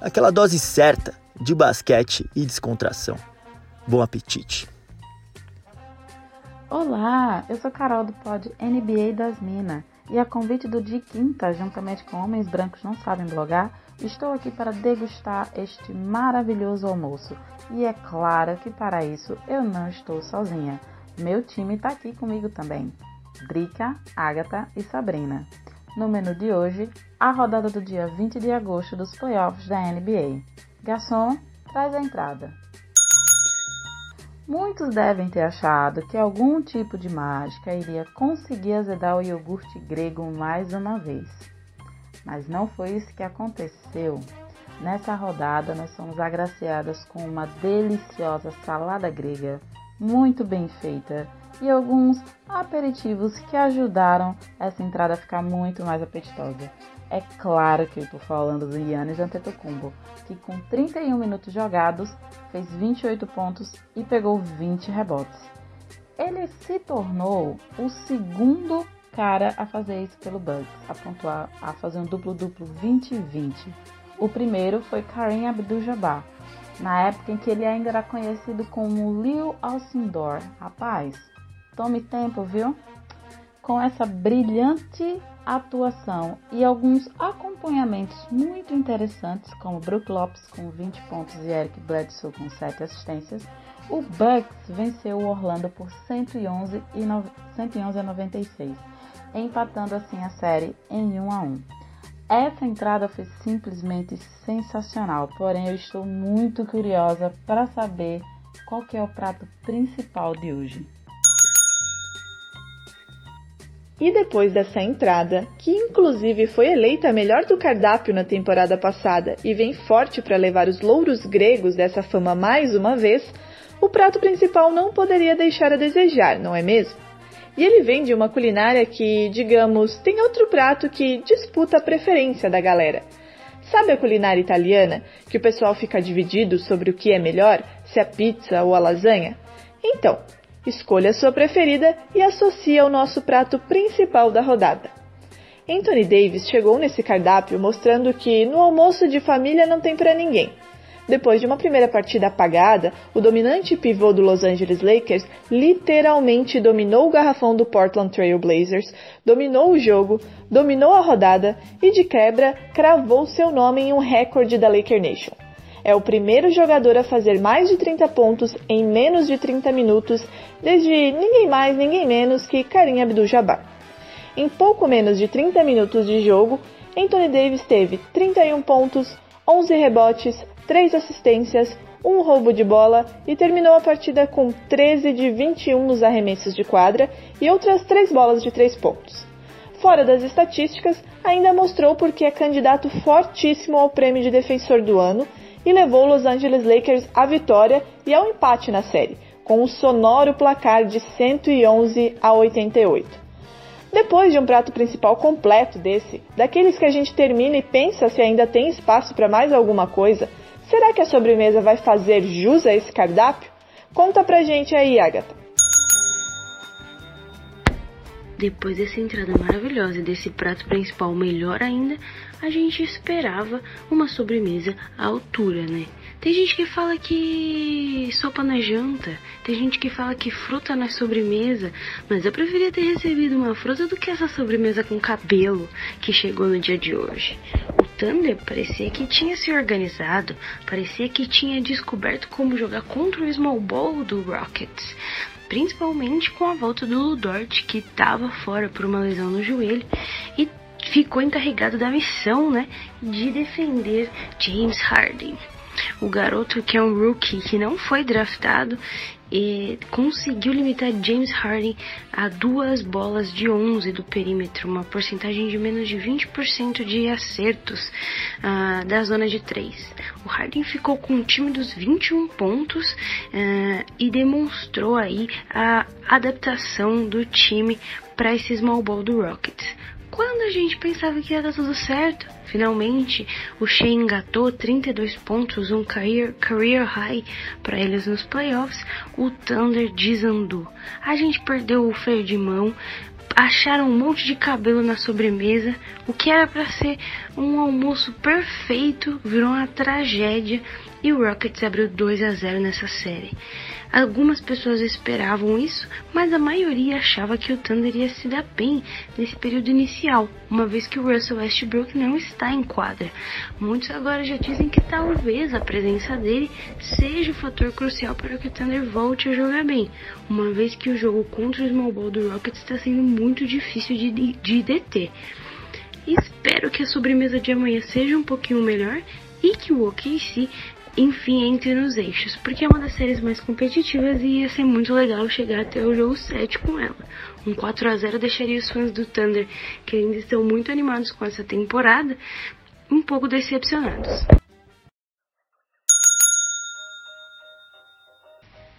Aquela dose certa de basquete e descontração. Bom apetite! Olá, eu sou Carol do pod NBA das Minas e a convite do Di Quinta, juntamente com Homens Brancos Não Sabem Blogar, estou aqui para degustar este maravilhoso almoço. E é claro que para isso eu não estou sozinha. Meu time está aqui comigo também. Drica, Agatha e Sabrina. No menu de hoje, a rodada do dia 20 de agosto dos playoffs da NBA. Garçom, traz a entrada. Muitos devem ter achado que algum tipo de mágica iria conseguir azedar o iogurte grego mais uma vez. Mas não foi isso que aconteceu. Nessa rodada, nós somos agraciadas com uma deliciosa salada grega, muito bem feita, e alguns aperitivos que ajudaram essa entrada a ficar muito mais apetitosa. É claro que eu estou falando do Yannis Antetokounmpo, que com 31 minutos jogados fez 28 pontos e pegou 20 rebotes. Ele se tornou o segundo cara a fazer isso pelo Bucks, a pontuar, a fazer um duplo-duplo 20-20. O primeiro foi Kareem Abdul-Jabbar, na época em que ele ainda era conhecido como Lil Alcindor. Rapaz, tome tempo, viu? Com essa brilhante atuação e alguns acompanhamentos muito interessantes, como Brook Lopes com 20 pontos e Eric Bledsoe com 7 assistências, o Bucks venceu o Orlando por 111, e 111 a 96, empatando assim a série em 1 a 1. Essa entrada foi simplesmente sensacional, porém eu estou muito curiosa para saber qual é o prato principal de hoje. E depois dessa entrada, que inclusive foi eleita a melhor do cardápio na temporada passada e vem forte para levar os louros gregos dessa fama mais uma vez, o prato principal não poderia deixar a desejar, não é mesmo? E ele vem de uma culinária que, digamos, tem outro prato que disputa a preferência da galera. Sabe a culinária italiana, que o pessoal fica dividido sobre o que é melhor, se a pizza ou a lasanha? Então, Escolha a sua preferida e associe ao nosso prato principal da rodada. Anthony Davis chegou nesse cardápio mostrando que no almoço de família não tem para ninguém. Depois de uma primeira partida apagada, o dominante pivô do Los Angeles Lakers literalmente dominou o garrafão do Portland Trail Blazers, dominou o jogo, dominou a rodada e de quebra cravou seu nome em um recorde da Laker Nation é o primeiro jogador a fazer mais de 30 pontos em menos de 30 minutos desde ninguém mais, ninguém menos que Karim Abdul-Jabbar. Em pouco menos de 30 minutos de jogo, Anthony Davis teve 31 pontos, 11 rebotes, 3 assistências, um roubo de bola e terminou a partida com 13 de 21 nos arremessos de quadra e outras 3 bolas de 3 pontos. Fora das estatísticas, ainda mostrou porque é candidato fortíssimo ao prêmio de defensor do ano e levou Los Angeles Lakers à vitória e ao empate na série, com um sonoro placar de 111 a 88. Depois de um prato principal completo desse, daqueles que a gente termina e pensa se ainda tem espaço para mais alguma coisa, será que a sobremesa vai fazer jus a esse cardápio? Conta pra gente aí, Agatha. Depois dessa entrada maravilhosa e desse prato principal melhor ainda, a gente esperava uma sobremesa à altura, né? Tem gente que fala que sopa na janta, tem gente que fala que fruta na sobremesa, mas eu preferia ter recebido uma fruta do que essa sobremesa com cabelo que chegou no dia de hoje. O Thunder parecia que tinha se organizado, parecia que tinha descoberto como jogar contra o small ball do Rockets principalmente com a volta do Ludort, que estava fora por uma lesão no joelho e ficou encarregado da missão, né, de defender James Harden. o garoto que é um rookie que não foi draftado e conseguiu limitar James Harden a duas bolas de 11 do perímetro, uma porcentagem de menos de 20% de acertos uh, da zona de 3. O Harden ficou com um time dos 21 pontos uh, e demonstrou aí a adaptação do time para esse small ball do Rockets. Quando a gente pensava que ia dar tudo certo, finalmente o Shea engatou 32 pontos, um career, career high para eles nos playoffs, o Thunder desandou. A gente perdeu o freio de mão, acharam um monte de cabelo na sobremesa, o que era para ser um almoço perfeito virou uma tragédia e o Rockets abriu 2 a 0 nessa série. Algumas pessoas esperavam isso, mas a maioria achava que o Thunder ia se dar bem nesse período inicial, uma vez que o Russell Westbrook não está em quadra. Muitos agora já dizem que talvez a presença dele seja o fator crucial para que o Thunder volte a jogar bem, uma vez que o jogo contra o Small Ball do Rockets está sendo muito difícil de, de deter. Espero que a sobremesa de amanhã seja um pouquinho melhor e que o OKC enfim entre nos eixos, porque é uma das séries mais competitivas e ia ser muito legal chegar até o jogo 7 com ela. Um 4 a 0 deixaria os fãs do Thunder, que ainda estão muito animados com essa temporada, um pouco decepcionados.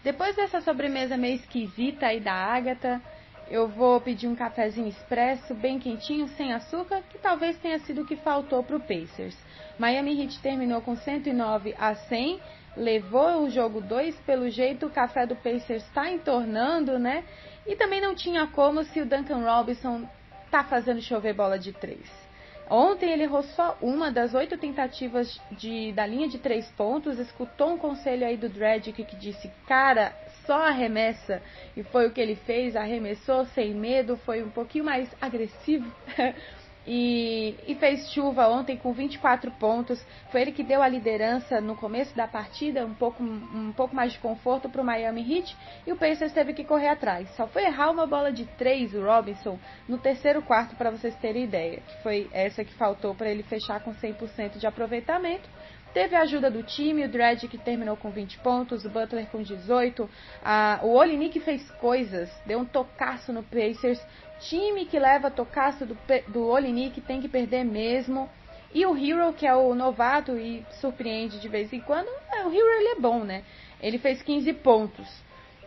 Depois dessa sobremesa meio esquisita aí da Agatha, eu vou pedir um cafezinho expresso, bem quentinho, sem açúcar, que talvez tenha sido o que faltou para o Pacers. Miami Heat terminou com 109 a 100, levou o jogo 2. Pelo jeito, o café do Pacers está entornando, né? E também não tinha como se o Duncan Robinson tá fazendo chover bola de 3. Ontem ele errou só uma das oito tentativas de, da linha de três pontos, escutou um conselho aí do Dredd que disse, cara, só arremessa. E foi o que ele fez, arremessou sem medo, foi um pouquinho mais agressivo e, e, fez chuva ontem com 24 pontos. Foi ele que deu a liderança no começo da partida, um pouco, um pouco mais de conforto para o Miami Heat. E o Pacers teve que correr atrás. Só foi errar uma bola de 3, o Robinson, no terceiro quarto, para vocês terem ideia. Que foi essa que faltou para ele fechar com 100% de aproveitamento. Teve a ajuda do time, o Dredd que terminou com 20 pontos, o Butler com 18, a, o Olinik fez coisas, deu um tocaço no Pacers, time que leva tocaço do, do Olinik tem que perder mesmo. E o Hero, que é o novato e surpreende de vez em quando, é, o Hero ele é bom, né? Ele fez 15 pontos.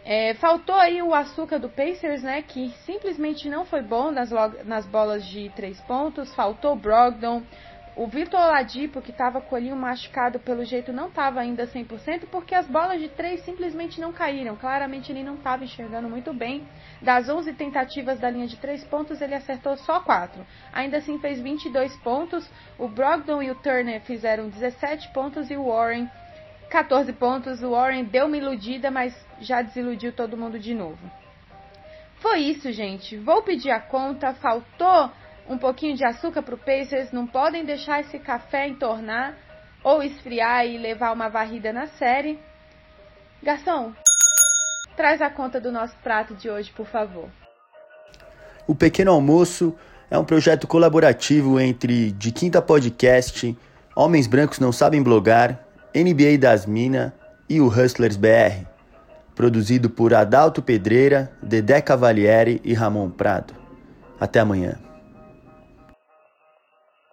É, faltou aí o açúcar do Pacers, né? Que simplesmente não foi bom nas, nas bolas de 3 pontos. Faltou Brogdon. O Vitor Oladipo, que estava com o olhinho machucado, pelo jeito não estava ainda 100%, porque as bolas de três simplesmente não caíram. Claramente ele não estava enxergando muito bem. Das 11 tentativas da linha de três pontos, ele acertou só 4. Ainda assim fez 22 pontos. O Brogdon e o Turner fizeram 17 pontos e o Warren 14 pontos. O Warren deu uma iludida, mas já desiludiu todo mundo de novo. Foi isso, gente. Vou pedir a conta. Faltou um pouquinho de açúcar para o Pacers, não podem deixar esse café entornar ou esfriar e levar uma varrida na série. Garçom, traz a conta do nosso prato de hoje, por favor. O Pequeno Almoço é um projeto colaborativo entre De Quinta Podcast, Homens Brancos Não Sabem Blogar, NBA das Minas e o Hustlers BR. Produzido por Adalto Pedreira, Dedé Cavalieri e Ramon Prado. Até amanhã.